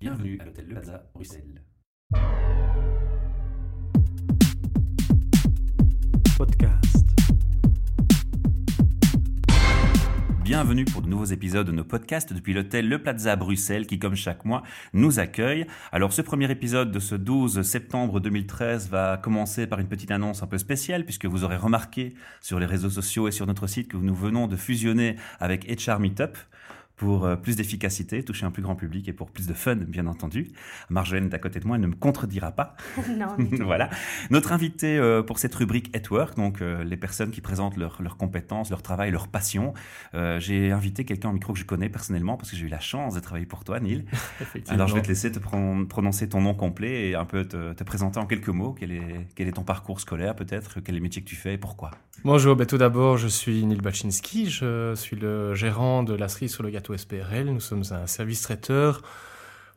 Bienvenue à l'hôtel Le Plaza, Bruxelles. Podcast. Bienvenue pour de nouveaux épisodes de nos podcasts depuis l'hôtel Le Plaza Bruxelles qui, comme chaque mois, nous accueille. Alors, ce premier épisode de ce 12 septembre 2013 va commencer par une petite annonce un peu spéciale puisque vous aurez remarqué sur les réseaux sociaux et sur notre site que nous venons de fusionner avec HR Meetup pour euh, plus d'efficacité, toucher un plus grand public et pour plus de fun, bien entendu. Marjolaine, d'à côté de moi, elle ne me contredira pas. non. voilà. Notre invité euh, pour cette rubrique At Work, donc euh, les personnes qui présentent leurs compétences, leur travail, leur passion. Euh, j'ai invité quelqu'un au micro que je connais personnellement parce que j'ai eu la chance de travailler pour toi, Neil. Alors je vais te laisser te pron- prononcer ton nom complet et un peu te, te présenter en quelques mots. Quel est, quel est ton parcours scolaire peut-être? Quel est le métier que tu fais et pourquoi? Bonjour, ben, tout d'abord, je suis Neil Baczynski, je suis le gérant de la cerise sur le gâteau SPRL. Nous sommes un service traiteur,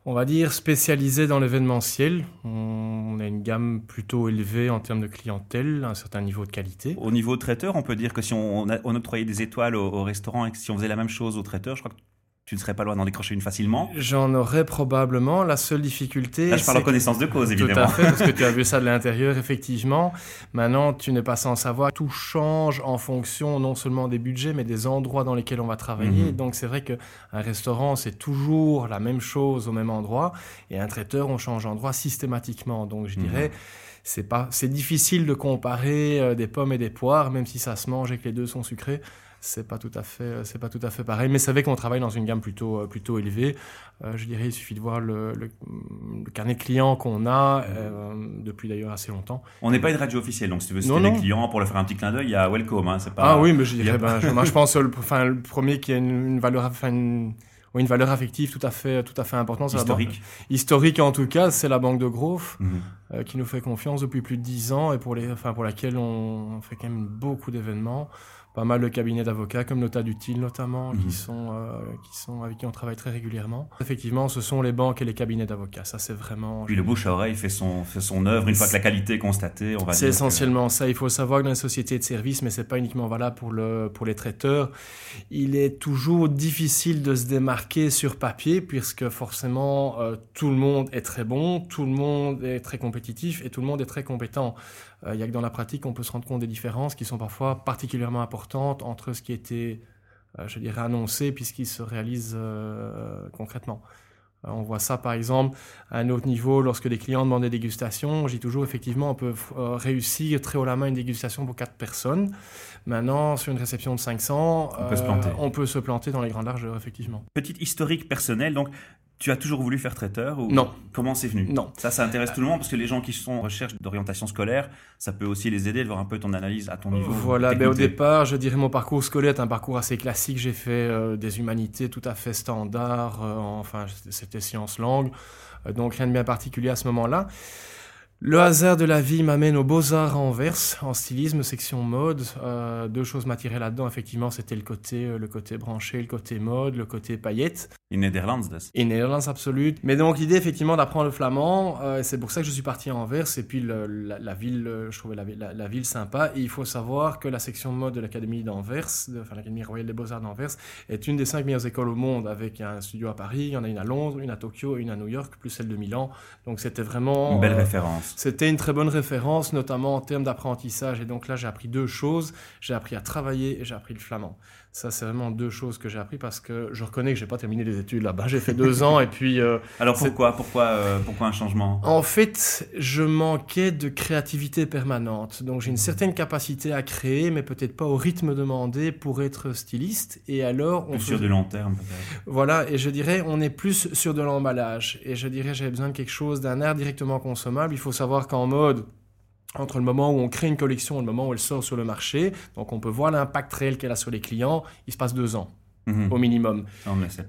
on va dire spécialisé dans l'événementiel. On a une gamme plutôt élevée en termes de clientèle, un certain niveau de qualité. Au niveau traiteur, on peut dire que si on, octroyait des étoiles au, au restaurant et que si on faisait la même chose au traiteur, je crois que tu ne serais pas loin d'en décrocher une facilement. J'en aurais probablement. La seule difficulté. Là, je parle en connaissance de cause, Tout évidemment. à fait, parce que tu as vu ça de l'intérieur, effectivement. Maintenant, tu n'es pas sans savoir, tout change en fonction non seulement des budgets, mais des endroits dans lesquels on va travailler. Mhm. Donc, c'est vrai qu'un restaurant, c'est toujours la même chose au même endroit, et un traiteur, on change d'endroit systématiquement. Donc, je Mhm. dirais, c'est pas, c'est difficile de comparer euh, des pommes et des poires, même si ça se mange et que les deux sont sucrés. C'est pas tout à fait, euh, c'est pas tout à fait pareil. Mais c'est vrai qu'on travaille dans une gamme plutôt, euh, plutôt élevée. Euh, je dirais, il suffit de voir le, le- le carnet de clients qu'on a euh, depuis d'ailleurs assez longtemps. On n'est pas une radio officielle, donc si tu veux citer non. clients pour leur faire un petit clin d'œil, il y a Welcome. Hein, c'est pas... ah oui, mais je dirais, ben, je, moi, je pense le, enfin, le premier qui a une, une valeur, enfin, une, oui, une valeur affective tout à fait, tout à fait importante. c'est la banque- historique. historique en tout cas, c'est la banque de Grove. Mhm. euh, qui nous fait confiance depuis plus de dix ans et pour, les, enfin, pour laquelle on fait quand même beaucoup d'événements. Pas mal de cabinets d'avocats, comme Nota Dutil notamment, Mhm. qui sont, euh, qui sont, avec qui on travaille très régulièrement. Effectivement, ce sont les banques et les cabinets d'avocats. Ça, c'est vraiment... Puis le bouche à oreille fait son, fait son œuvre. Une fois que la qualité est constatée, on va C'est que- essentiellement ça. Il faut savoir que dans les sociétés de services, mais c'est pas uniquement valable pour, le, pour les traiteurs, il est toujours difficile de se démarquer sur papier, puisque forcément, euh, tout le monde est très bon, tout le monde est très compétitif et tout le monde est très compétent. Euh, Il y a que dans la pratique, on peut se rendre compte des différences qui sont parfois particulièrement importantes entre ce qui était, euh, je dirais, annoncé puis ce qui se réalise euh, concrètement. Euh, On voit ça par exemple à un autre niveau lorsque les clients demandent des dégustations. J'ai toujours effectivement on peut euh, réussir très haut la main une dégustation pour quatre personnes. Maintenant sur une réception de 500, On peut se planter. on peut se planter dans les grandes largeurs effectivement. Petite historique personnelle, donc tu as toujours voulu faire traiteur ou Non. Comment c'est venu? Non. Ça, ça intéresse tout le monde parce que les gens qui sont en recherche d'orientation scolaire, ça peut aussi les aider de voir un peu ton analyse à ton niveau. Voilà, ben, au départ, je dirais mon parcours scolaire est un parcours assez classique. J'ai fait euh, des humanités tout à fait standard, euh, enfin c'était sciences langues, euh, donc rien de bien particulier à ce moment-là. Le hasard de la vie m'amène aux Beaux-Arts à Anvers, en stylisme, section mode. Euh, deux choses m'attiraient là-dedans, effectivement, c'était le côté, euh, le côté branché, le côté mode, le côté paillettes. In Netherlands, dus. Et Netherlands absolue. Mais donc l'idée effectivement d'apprendre le flamand, euh, c'est pour ça que je suis parti à Anvers. Et puis le- la, la ville, je trouvais la, vi- la- la ville sympa. Et il faut savoir que la section mode de l'Académie d'Anvers, enfin l'Académie royale des beaux-arts d'Anvers, est une des cinq meilleures écoles au monde, avec un studio à Paris, il y en a une à Londres, une à Tokyo, une à New York, plus celle de Milan. Donc c'était vraiment... Une belle référence. C'était une très bonne référence, notamment en termes d'apprentissage. Et donc là, j'ai appris deux choses. J'ai appris à travailler et j'ai appris le flamand. Ça, c'est vraiment deux choses que j'ai appris parce que je reconnais que j'ai pas terminé les études là-bas. J'ai fait deux ans et puis, euh, Alors pourquoi, pourquoi, euh, pourquoi un changement? En fait, je manquais de créativité permanente. Donc j'ai une certaine capacité à créer, mais peut-être pas au rythme demandé pour être styliste. Et alors, on Plus sur du long terme, voilà, et je dirais, on est plus sur de l'emballage. Et je dirais, j'avais besoin de quelque chose, d'un art directement consommable. Il faut savoir qu'en mode, entre le moment où on crée une collection et le moment où elle sort sur le marché, donc on peut voir l'impact réel qu'elle a sur les clients, il se passe deux ans Mhm. au minimum.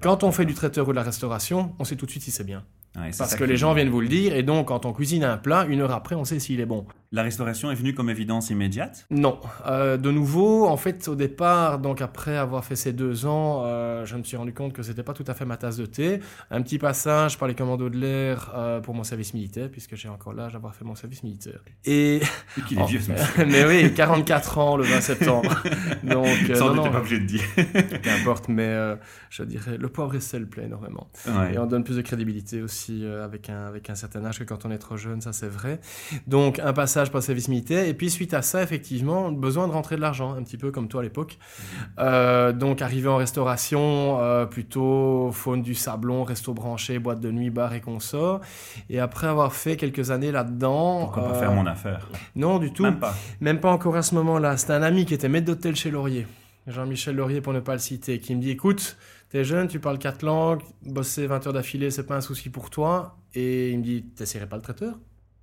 Quand on fait du traiteur ou de la restauration, on sait tout de suite si c'est bien. Ouais, Parce que les gens viennent vous le dire, et donc quand on cuisine un plat, une heure après, on sait s'il est bon. La restauration est venue comme évidence immédiate? Non. Euh, de nouveau, en fait, au départ, donc après avoir fait ces deux ans, euh, je me suis rendu compte que c'était pas tout à fait ma tasse de thé. Un petit passage par les commandos de l'air euh, pour mon service militaire, puisque j'ai encore l'âge d'avoir fait mon service militaire. Et... qu'il est vieux, ce Mais oui, 44 ans le 20 septembre. donc, Ça, on n'était pas obligé de dire. Qu'importe, mais je dirais, le poivre et sel plaît énormément. Et on donne plus de crédibilité aussi avec, un, avec un certain âge que quand on est trop jeune, ça c'est vrai. Donc, un passage pas service militaire. Et puis suite à ça, effectivement, besoin de rentrer de l'argent, un petit peu comme toi à l'époque. Euh, donc arrivé en restauration, euh, plutôt faune du sablon, resto branché, boîte de nuit, bar et consort. Et après avoir fait quelques années là-dedans... Pourquoi pas faire mon affaire? Non, du tout. Même pas. Même pas encore à ce moment-là. C'était un ami qui était maître d'hôtel chez Laurier. Jean-Michel Laurier pour ne pas le citer, qui me dit écoute, t'es jeune, tu parles quatre langues, bosser 20 heures d'affilée, c'est pas un souci pour toi. Et il me dit t'essaierais pas le traiteur?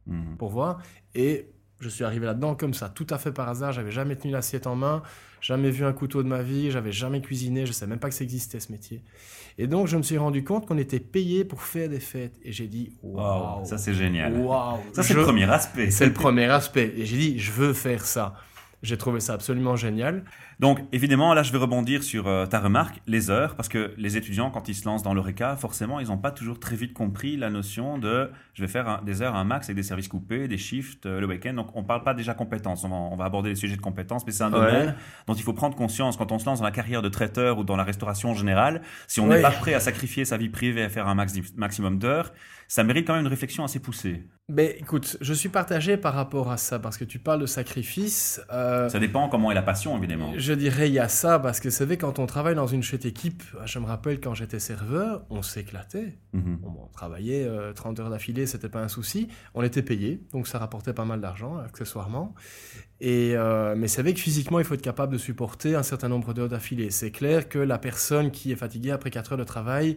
Mhm. pour voir. Et je suis arrivé là-dedans comme ça, tout à fait par hasard. J'avais jamais tenu l'assiette en main, jamais vu un couteau de ma vie, j'avais jamais cuisiné, je sais même pas que ça existait ce métier. Et donc je me suis rendu compte qu'on était payé pour faire des fêtes. Et j'ai dit waouh, ça c'est génial. Ça c'est le premier aspect. C'est le premier aspect. Et j'ai dit je veux faire ça. J'ai trouvé ça absolument génial. Donc, évidemment, là, je vais rebondir sur euh, ta remarque, les heures, parce que les étudiants, quand ils se lancent dans l'ORECA, forcément, ils n'ont pas toujours très vite compris la notion de je vais faire des heures un max avec des services coupés, des shifts euh, le week-end. Donc, on ne parle pas déjà compétences. On va, aborder les sujets de compétences, mais c'est un domaine dont il faut prendre conscience quand on se lance dans la carrière de traiteur ou dans la restauration en général. Si on n'est pas prêt à sacrifier sa vie privée à faire un max, maximum d'heures, ça mérite quand même une réflexion assez poussée. Mais écoute, je suis partagé par rapport à ça, parce que tu parles de sacrifice. Euh, ça dépend comment est la passion, évidemment. Je dirais, il y a ça, parce que c'est vrai, quand on travaille dans une chouette équipe, je me rappelle quand j'étais serveur, on s'éclatait. Mhm. on, travaillait 30 euh, heures d'affilée, c'était pas un souci. On était payé, donc ça rapportait pas mal d'argent, accessoirement. Et, euh, mais c'est vrai que physiquement, il faut être capable de supporter un certain nombre d'heures d'affilée. C'est clair que la personne qui est fatiguée après 4 heures de travail,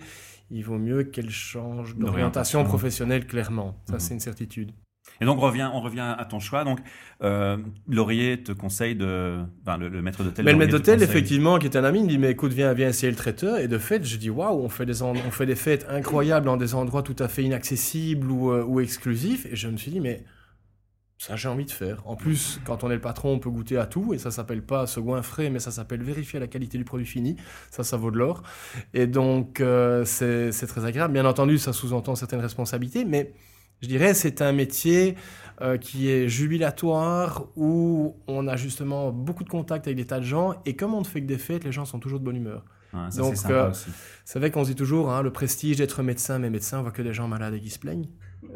il vaut mieux qu'elle change d'orientation professionnelle clairement. Ça, mhm. c'est une certitude. Et donc, on revient, on revient à ton choix. Donc, euh, Laurier te conseille de. Enfin, le, maître d'hôtel. Mais le maître d'hôtel, effectivement, qui est un ami, il me dit Mais écoute, viens, viens essayer le traiteur. Et de fait, je dis Waouh, on, fait des on fait des fêtes incroyables dans des endroits tout à fait inaccessibles ou, euh, ou exclusifs. Et je me suis dit Mais ça, j'ai envie de faire. En plus, quand on est le patron, on peut goûter à tout, et ça s'appelle pas se goinfrer, mais ça s'appelle vérifier la qualité du produit fini. Ça, ça vaut de l'or. Et donc, euh, c'est très agréable. Bien entendu, ça sous-entend certaines responsabilités, mais je dirais c'est un métier euh, qui est jubilatoire, où on a justement beaucoup de contacts avec des tas de gens, et comme on ne fait que des fêtes, les gens sont toujours de bonne humeur. donc, euh, c'est vrai qu'on se dit toujours, hein, le prestige d'être médecin, mais médecin, on voit que des gens malades et qui se plaignent.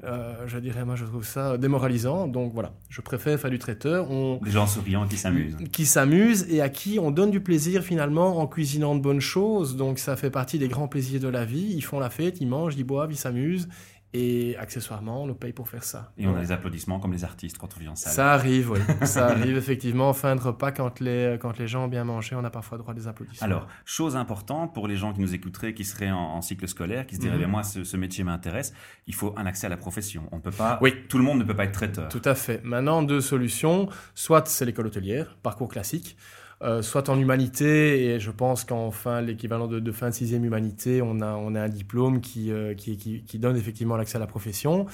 Euh, je dirais, moi, je trouve ça démoralisant. Donc voilà, je préfère faire du traiteur. On... Des gens souriants qui s'amusent. Qui s'amusent et à qui on donne du plaisir finalement en cuisinant de bonnes choses. Donc ça fait partie des grands plaisirs de la vie. Ils font la fête, ils mangent, ils boivent, ils s'amusent. Et accessoirement, on nous paye pour faire ça. Et on a les applaudissements comme les artistes quand on vient en salle. Ça arrive, oui. ça arrive effectivement. En fin de repas, quand les, quand les gens ont bien mangé, on a parfois droit à des applaudissements. Alors, chose importante pour les gens qui nous écouteraient, qui seraient en, cycle scolaire, qui se diraient, mhm. moi, ce, métier m'intéresse, il faut un accès à la profession. On peut pas. Oui. Tout le monde ne peut pas être traiteur. Tout à fait. Maintenant, deux solutions. Soit c'est l'école hôtelière, parcours classique. Euh, soit en humanité, et je pense qu'en fin, l'équivalent de, fin de sixième humanité, on a, on a un diplôme qui, euh, qui, qui, donne effectivement l'accès à la profession.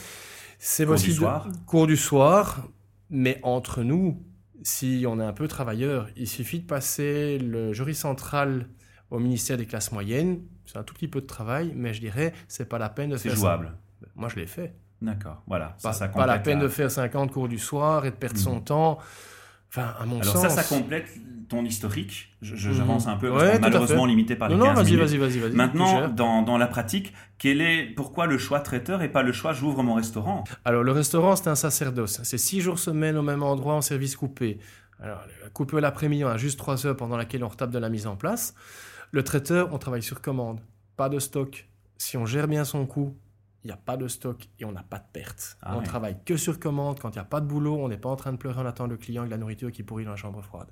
C'est cours du soir. cours du soir, mais entre nous, si on est un peu travailleur, il suffit de passer le jury central au ministère des classes moyennes. C'est un tout petit peu de travail, mais je dirais, c'est pas la peine de faire. C'est jouable. Moi, je l'ai fait. D'accord, voilà. Pas, ça, pas la peine de faire 50 cours du soir et de perdre son mhm. temps. Enfin, à mon Alors ça, ça complète ton historique. J'avance un peu, malheureusement limité par les non, non, vas-y, vas-y, vas-y. Maintenant, dans, dans, la pratique, quel est, pourquoi le choix traiteur et pas le choix j'ouvre mon restaurant? Alors, le restaurant, c'est un sacerdoce. C'est six jours semaine au même endroit en service coupé. Alors, coupé l'après-midi, on a juste trois heures pendant laquelle on retape de la mise en place. Le traiteur, on travaille sur commande. Pas de stock. Si on gère bien son coût, il n'y a pas de stock et on n'a pas de perte. Ah on travaille que sur commande. Quand il n'y a pas de boulot, on n'est pas en train de pleurer en attendant le client avec la nourriture qui pourrit dans la chambre froide.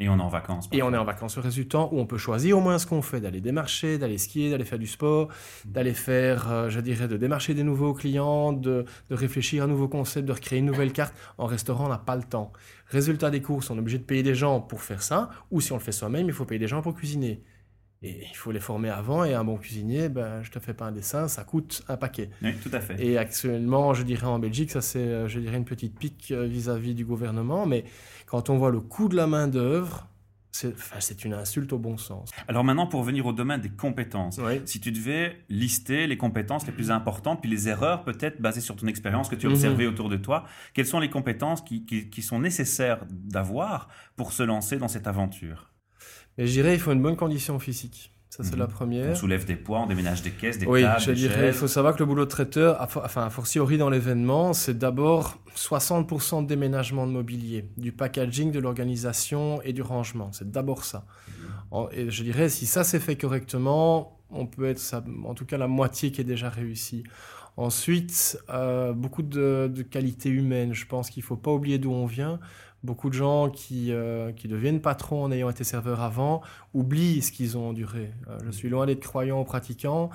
Et on est en vacances. Et on est en vacances. Le résultat où on peut choisir au moins ce qu'on fait, d'aller démarcher, d'aller skier, d'aller faire du sport, d'aller faire, euh, je dirais, de démarcher des nouveaux clients, de, réfléchir à un nouveau concept, de recréer une nouvelle carte. En restaurant, on n'a pas le temps. Résultat des courses, on est obligé de payer des gens pour faire ça, ou si on le fait soi-même, il faut payer des gens pour cuisiner. Et il faut les former avant. Et un bon cuisinier, ben, je te fais pas un dessin, ça coûte un paquet. Oui, tout à fait. Et actuellement, je dirais en Belgique, ça c'est, euh, je dirais, une petite pique euh, vis-à-vis du gouvernement. Mais quand on voit le coût de la main d'œuvre, c'est, enfin, c'est une insulte au bon sens. Alors maintenant, pour venir au domaine des compétences, Oui. si tu devais lister les compétences les plus importantes, puis les erreurs peut-être basées sur ton expérience que tu as Mhm. observées autour de toi, quelles sont les compétences qui, qui- qui sont nécessaires d'avoir pour se lancer dans cette aventure? Mais je dirais, il faut une bonne condition physique. Ça, c'est Mhm. la On première. soulève des poids, on déménage des caisses, des Oui, tables, je des dirais, il faut savoir que le boulot de traiteur, enfin, a fortiori dans l'événement, c'est d'abord 60% de déménagement de mobilier, du packaging, de l'organisation et du rangement. C'est d'abord ça. En- Et je dirais, si ça s'est fait correctement, on peut être, ça- en tout cas, la moitié qui est déjà réussie. Ensuite, euh, beaucoup de, de qualité humaine. Je pense qu'il ne faut pas oublier d'où on vient. Beaucoup de gens qui, euh, qui deviennent patrons en ayant été serveurs avant oublient ce qu'ils ont enduré. Euh, je suis loin d'être croyant ou pratiquant,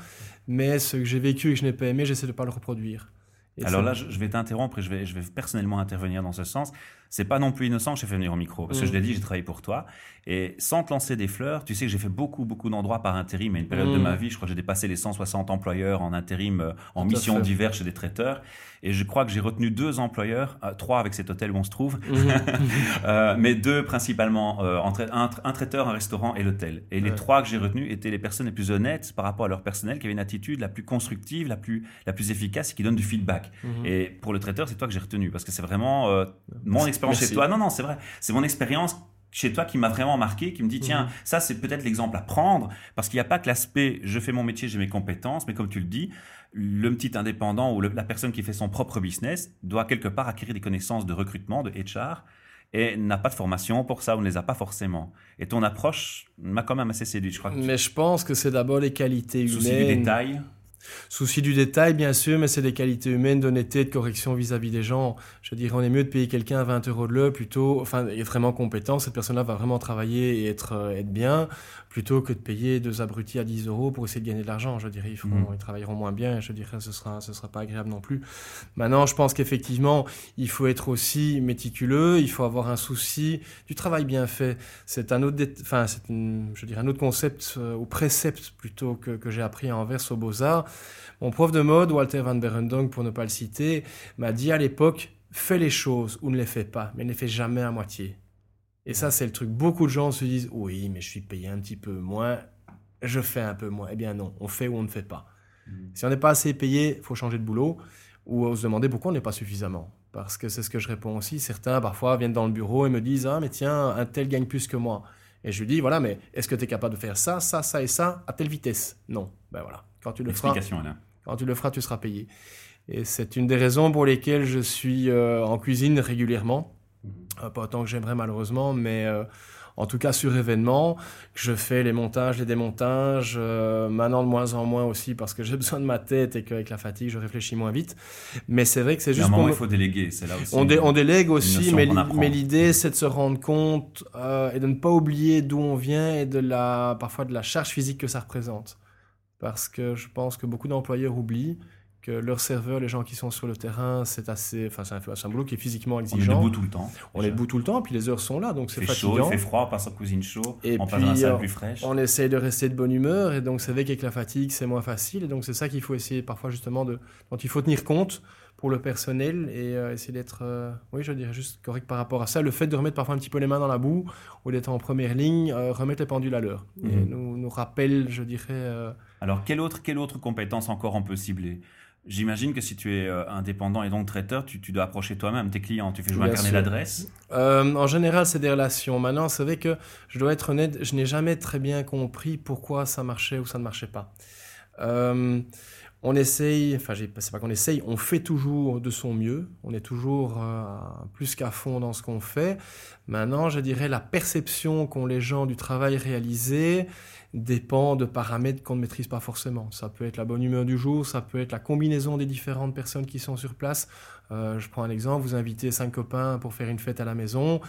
mais ce que j'ai vécu et que je n'ai pas aimé, j'essaie de ne pas le reproduire. Et Alors là, je je vais t'interrompre et je vais, je vais personnellement intervenir dans ce sens. C'est pas non plus innocent que je t'ai fait venir au micro. Parce que Mm. je l'ai dit, j'ai travaillé pour toi. Et sans te lancer des fleurs, tu sais que j'ai fait beaucoup, beaucoup d'endroits par intérim. À une période de Mm. ma vie, je crois que j'ai dépassé les 160 employeurs en intérim, euh, en Tout mission diverses chez des traiteurs. Et je crois que j'ai retenu deux employeurs, euh, trois avec cet hôtel où on se trouve, Mhm. euh, mais deux principalement, euh, entre un, tra- un traiteur, un restaurant et l'hôtel. Et les trois que j'ai retenus étaient les personnes les plus honnêtes par rapport à leur personnel, qui avaient une attitude la plus constructive, la plus, la plus efficace et qui donne du feedback. Mhm. Et pour le traiteur, c'est toi que j'ai retenu parce que c'est vraiment mon expérience Merci. chez toi. Non, non, c'est vrai. C'est mon expérience chez toi qui m'a vraiment marqué, qui me dit tiens, Mhm. ça c'est peut-être l'exemple à prendre parce qu'il n'y a pas que l'aspect je fais mon métier, j'ai mes compétences, mais comme tu le dis, le petit indépendant ou le- la personne qui fait son propre business doit quelque part acquérir des connaissances de recrutement, de HR et n'a pas de formation pour ça ou ne les a pas forcément. Et ton approche m'a quand même assez séduit, je crois. Que tu- Mais je pense que c'est d'abord les qualités humaines. souci du détail. Souci du détail, bien sûr, mais c'est des qualités humaines, d'honnêteté, de correction vis-à-vis des gens. Je dirais, on est mieux de payer quelqu'un à 20 euros de l'heure, plutôt, enfin, est vraiment compétent, cette personne-là va vraiment travailler et être, euh, être bien, plutôt que de payer deux abrutis à 10 euros pour essayer de gagner de l'argent. Je dirais, ils, feront- Mhm. ils travailleront moins bien, et je dirais, ce sera, ce sera pas agréable non plus. Maintenant, je pense qu'effectivement, il faut être aussi méticuleux, il faut avoir un souci du travail bien fait. C'est un autre, enfin, c'est je dirais un autre concept euh, ou précepte plutôt que, que j'ai appris à Anvers aux Beaux-Arts. Mon prof de mode, Walter van Berendonck, pour ne pas le citer, m'a dit à l'époque, fais les choses ou ne les fais pas, mais ne les fais jamais à moitié. Et ça, c'est le truc. Beaucoup de gens se disent, oui, mais je suis payé un petit peu moins, je fais un peu moins. Eh bien non, on fait ou on ne fait pas. Si on n'est pas assez payé, il faut changer de boulot. Ou se demander pourquoi on n'est pas suffisamment. Parce que c'est ce que je réponds aussi. Certains, parfois, viennent dans le bureau et me disent Ah, mais tiens, un tel gagne plus que moi. Et je lui dis Voilà, mais est-ce que tu es capable de faire ça, ça, ça et ça à telle vitesse? Non. Ben voilà. Quand tu le feras, quand tu le feras, tu seras payé. Et c'est une des raisons pour lesquelles je suis euh, en cuisine régulièrement. Euh, pas autant que j'aimerais malheureusement, mais euh, en tout cas sur événement, je fais les montages, les démontages, maintenant de moins en moins aussi parce que j'ai besoin de ma tête et qu'avec la fatigue, je réfléchis moins vite. Mais c'est vrai que c'est y a un juste moment, il faut déléguer, c'est là aussi. on, dé- on délègue aussi, mais, mais l'idée c'est de se rendre compte et de ne pas oublier d'où on vient et de la parfois de la charge physique que ça représente. Parce que je pense que beaucoup d'employeurs oublient que leurs serveurs, les gens qui sont sur le terrain, c'est assez, enfin c'est un, un boulot qui est physiquement On est exigeant. debout tout le temps. On est debout tout le temps, puis les heures sont là, donc Il c'est fait chaud, fatigant. il fait froid, on passe en cuisine chaud, Et on passe dans la salle euh, plus fraîche. On essaye de rester de bonne humeur, et donc c'est vrai qu'avec la fatigue, c'est moins facile, et donc c'est ça qu'il faut essayer parfois justement de, dont il faut tenir compte pour le personnel et euh, essayer d'être, euh, oui, je dirais juste correct par rapport à ça. Le fait de remettre parfois un petit peu les mains dans la boue ou d'être en première ligne, euh, remettre les pendules à l'heure, et Mhm. nous, nous rappelle, je dirais. Alors, quelle autre, quelle autre compétence encore on peut cibler? J'imagine que si tu es indépendant et donc traiteur, tu, tu dois approcher toi-même tes clients. Tu fais jouer un Bien carnet d'adresses? Euh, en général, c'est des relations. Maintenant, c'est vrai que je dois être honnête, je n'ai jamais très bien compris pourquoi ça marchait ou ça ne marchait pas. Euh, on essaye, enfin, c'est pas qu'on essaye, on fait toujours de son mieux. On est toujours euh, plus qu'à fond dans ce qu'on fait. Maintenant, je dirais la perception qu'ont les gens du travail réalisé dépend de paramètres qu'on ne maîtrise pas forcément. Ça peut être la bonne humeur du jour, ça peut être la combinaison des différentes personnes qui sont sur place. Euh, je prends un exemple, vous invitez cinq copains pour faire une fête à la maison.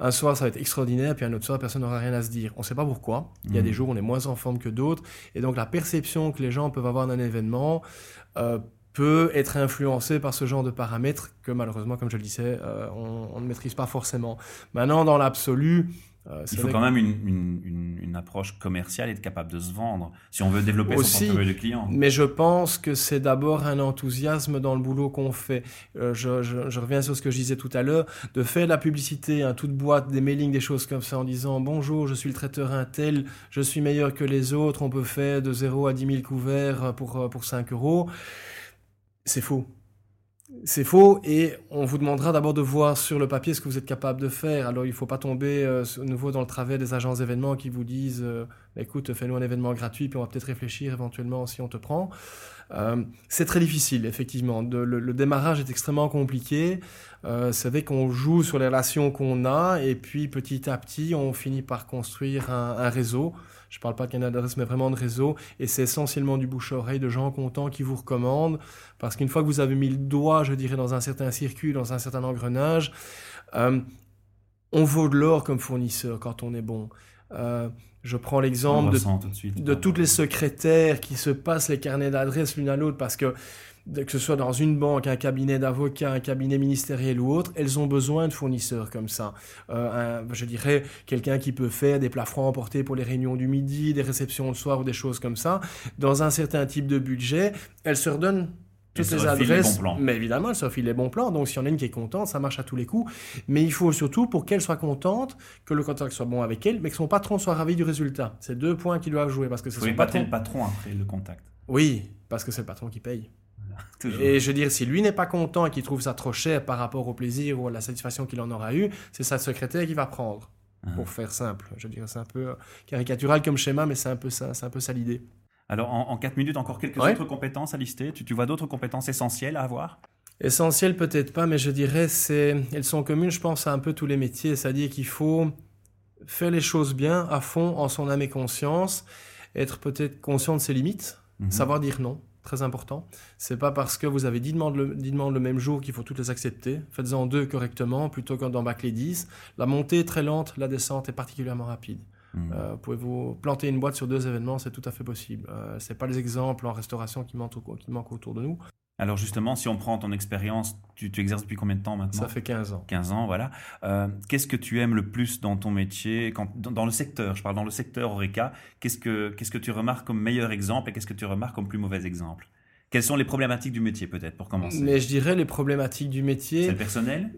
Un soir, ça va être extraordinaire, puis un autre soir, personne n'aura rien à se dire. On ne sait pas pourquoi. Il y a des jours où on est moins en forme que d'autres. Et donc, la perception que les gens peuvent avoir d'un événement euh, peut être influencée par ce genre de paramètres que, malheureusement, comme je le disais, euh, on, on ne maîtrise pas forcément. Maintenant, dans l'absolu, Euh, il faut quand même une, une, une, approche commerciale et être capable de se vendre si on veut développer son portefeuille de clients. Mais je pense que c'est d'abord un enthousiasme dans le boulot qu'on fait. Euh, je, je, je, reviens sur ce que je disais tout à l'heure, de faire de la publicité, un toute boîte, des mailings, des choses comme ça en disant bonjour, je suis le traiteur Intel, je suis meilleur que les autres, on peut faire de 0 à 10 000 couverts pour, pour 5 euros. C'est faux. C'est faux et on vous demandera d'abord de voir sur le papier ce que vous êtes capable de faire. Alors il ne faut pas tomber euh, à nouveau dans le travers des agences d'événements qui vous disent euh, écoute, fais-nous un événement gratuit puis on va peut-être réfléchir éventuellement si on te prend. Euh, c'est très difficile, effectivement. le, démarrage est extrêmement compliqué. c'est vrai qu'on joue sur les relations qu'on a et puis petit à petit on finit par construire un réseau. Je ne parle pas de canal d'adresse, mais vraiment de réseau. Et c'est essentiellement du bouche-oreille, de gens contents qui vous recommandent. Parce qu'une fois que vous avez mis le doigt, je dirais, dans un certain circuit, dans un certain engrenage, euh, on vaut de l'or comme fournisseur quand on est bon. Euh, je prends l'exemple de, de, toutes les secrétaires qui se passent les carnets d'adresse l'une à l'autre parce que que ce soit dans une banque, un cabinet d'avocats, un cabinet ministériel ou autre, elles ont besoin de fournisseurs comme ça. Euh, je dirais quelqu'un qui peut faire des plats francs emportés pour les réunions du midi, des réceptions le soir ou des choses comme ça. Dans un certain type de budget, elles se redonnent toutes les adresses. mais évidemment, elles se refilent les bons plans. Donc, s'il y en a une qui est contente, ça marche à tous les coups. Mais il faut surtout, pour qu'elle soit contente, que le contact soit bon avec elle, mais que son patron soit ravi du résultat. C'est deux points qui doivent jouer parce que c'est son patron. le patron après le contact. Oui, parce que c'est le patron qui paye. Et je veux dire, si lui n'est pas content et qu'il trouve ça trop cher par rapport au plaisir ou à la satisfaction qu'il en aura eu, c'est sa secrétaire qui va prendre. Ah. Pour faire simple. Je veux dire, c'est un peu caricatural comme schéma, mais c'est un peu ça, c'est un peu ça l'idée. Alors, en, 4 minutes, encore quelques autres compétences à lister. Tu, tu vois d'autres compétences essentielles à avoir? Essentielles, peut-être pas, mais je dirais, c'est, elles sont communes, je pense, à un peu tous les métiers. C'est-à-dire qu'il faut faire les choses bien, à fond, en son âme et conscience, être peut-être conscient de ses limites, mhm. savoir dire non très important. C'est pas parce que vous avez 10 demandes, le, demandes le même jour qu'il faut toutes les accepter. Faites-en deux correctement plutôt qu'en d'en les 10. La montée est très lente, la descente est particulièrement rapide. Hmm. Euh, pouvez-vous planter une boîte sur deux événements, c'est tout à fait possible. Euh, c'est pas les exemples en restauration qui manquent, qui manquent autour de nous. Alors justement, si on prend ton expérience, tu, exerces depuis combien de temps maintenant? Ça fait 15 ans. 15 ans, voilà. Euh, qu'est-ce que tu aimes le plus dans ton métier, quand, dans, le secteur Je parle dans le secteur Oreca. Qu'est-ce que, qu'est-ce que tu remarques comme meilleur exemple et qu'est-ce que tu remarques comme plus mauvais exemple? Quelles sont les problématiques du métier peut-être pour commencer? Mais je dirais les problématiques du métier. C'est le personnel?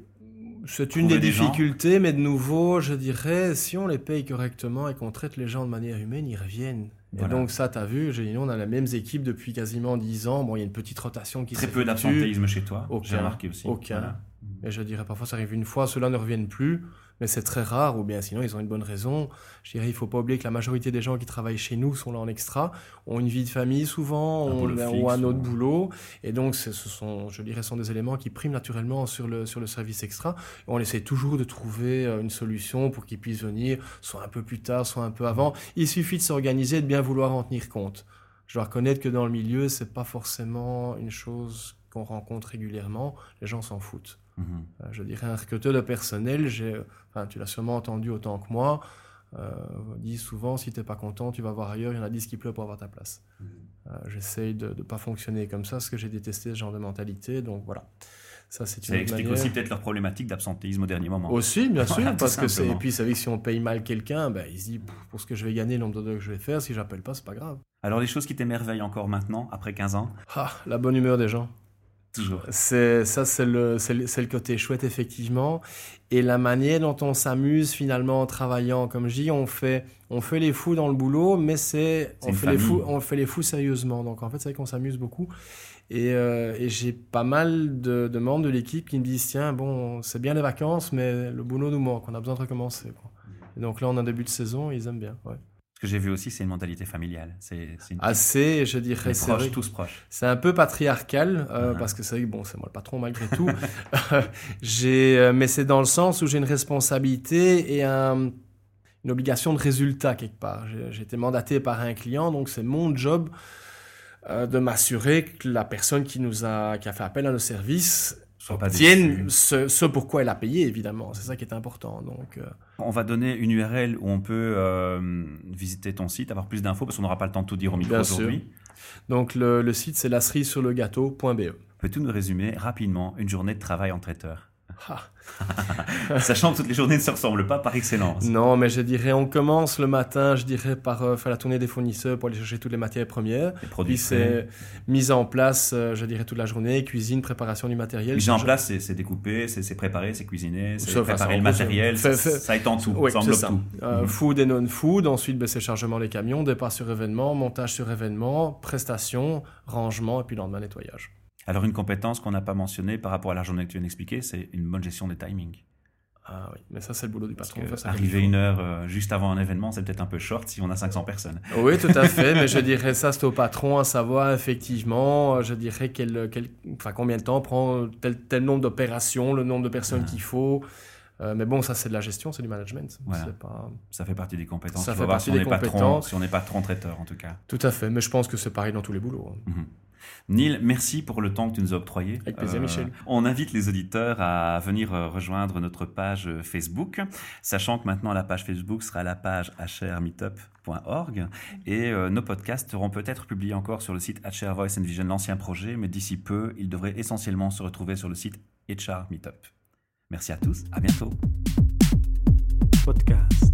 C'est une des, difficultés, mais de nouveau, je dirais, si on les paye correctement et qu'on traite les gens de manière humaine, ils reviennent. Et donc ça, tu as vu, j'ai on a la même équipe depuis quasiment 10 ans. Bon, il y a une petite rotation qui Très peu d'absentéisme chez toi, j'ai remarqué aussi. Aucun. Et je dirais parfois ça arrive une fois, ceux-là ne reviennent plus, mais c'est très rare, ou bien sinon ils ont une bonne raison. Je dirais il faut pas oublier que la majorité des gens qui travaillent chez nous sont là en extra, ont une vie de famille souvent, un ont, un autre boulot, et donc ce sont, je dirais, sont des éléments qui priment naturellement sur le, sur le service extra. on essaie toujours de trouver euh, une solution pour qu'ils puissent venir, soit un peu plus tard, soit un peu avant. Il suffit de s'organiser, de bien vouloir en tenir compte. Je dois reconnaître que dans le milieu, c'est pas forcément une chose qu'on rencontre régulièrement. Les gens s'en foutent. Mhm. Euh, je dirais un recruteur de personnel, enfin, tu l'as sûrement entendu autant que moi, euh, dit souvent si tu n'es pas content, tu vas voir ailleurs, il y en a 10 qui pleurent pour avoir ta place. Mhm. Euh, j'essaye de ne pas fonctionner comme ça, parce que j'ai détesté ce genre de mentalité, donc voilà. Ça, c'est ça explique aussi peut-être leur problématique d'absentéisme au dernier moment. Aussi, bien sûr, parce que c'est. Et puis, ça veut si on paye mal quelqu'un, ben, il se dit pour ce que je vais gagner, le nombre d'heures que je vais faire, si j'appelle pas, c'est pas grave. Alors, les choses qui t'émerveillent encore maintenant, après 15 ans? Ah, la bonne humeur des gens. Toujours. C'est ça, c'est le, c'est le, côté chouette effectivement, et la manière dont on s'amuse finalement en travaillant. Comme je dis, on fait, on fait les fous dans le boulot, mais c'est, on fait les fous, on fait les fous sérieusement. Donc en fait, c'est vrai qu'on s'amuse beaucoup. Et, euh, et j'ai pas mal de, de membres de l'équipe qui me disent tiens, bon, c'est bien les vacances, mais le boulot nous manque. On a besoin de recommencer. donc là, on a un début de saison, et ils aiment bien. Ouais. Ce que j'ai vu aussi, c'est une mentalité familiale. C'est assez, je dirais, c'est proches, tous proches. C'est un peu patriarcal euh, parce que c'est vrai que bon, c'est moi le patron malgré tout. j'ai, euh, mais c'est dans le sens où j'ai une responsabilité et un, une obligation de résultat quelque part. J'ai été mandaté par un client, donc c'est mon job euh, de m'assurer que la personne qui nous a, qui a fait appel à nos services ce, ce, pourquoi elle a payé, évidemment. C'est ça qui est important. Donc, euh. On va donner une URL où on peut euh, visiter ton site, avoir plus d'infos, parce qu'on n'aura pas le temps de tout dire au micro aujourd'hui. Donc le, site, c'est la cerise sur le gâteau.be. Peux-tu nous résumer rapidement une journée de travail en traiteur Sachant que toutes les journées ne se ressemblent pas par excellence. Non, mais je dirais, on commence le matin, je dirais, par euh, faire la tournée des fournisseurs pour aller chercher toutes les matières premières. Les produits Puis c'est mise en place, euh, je dirais, toute la journée, cuisine, préparation du matériel. Mise en Je- place, c'est- découpé, c'est préparé, c'est cuisiné, c'est préparer ça, le en matériel, ça, fait- ça étend tout, Oui, ça englobe tout. Euh, Mhm. Food et non-food. Ensuite, ben, c'est chargement des camions, départ sur événement, montage sur événement, prestation, rangement et puis lendemain nettoyage. Alors une compétence qu'on n'a pas mentionnée par rapport à la journée que tu viens d'expliquer, c'est une bonne gestion des timings. Ah oui, mais ça c'est le boulot du Parce patron. que ça arriver une heure euh, juste avant un événement, c'est peut-être un peu short si on a 500 personnes. Oui, tout à fait, mais je dirais ça c'est au patron à savoir effectivement, euh, je dirais quel, quel- enfin, combien de temps prend tel, tel nombre d'opérations, le nombre de personnes Ah. qu'il faut. Euh, mais bon, ça c'est de la gestion, c'est du management. Voilà. C'est pas... Ça fait partie des compétences. Ça fait voir partie si on des n'est pas patron, compétences. si on n'est pas patron traiteur en tout cas. Tout à fait, mais je pense que c'est pareil dans tous les boulots. Mhm. Neil, merci pour le temps que tu nous as octroyé. Euh, Avec plaisir, Michel. On invite les auditeurs à venir euh, rejoindre notre page euh, Facebook, sachant que maintenant la page Facebook sera la page hrmeetup.org et euh, nos podcasts seront peut-être publiés encore sur le site HR Voice and Vision, l'ancien projet, mais d'ici peu, ils devraient essentiellement se retrouver sur le site HR Meetup. Merci à tous, à bientôt. Podcast.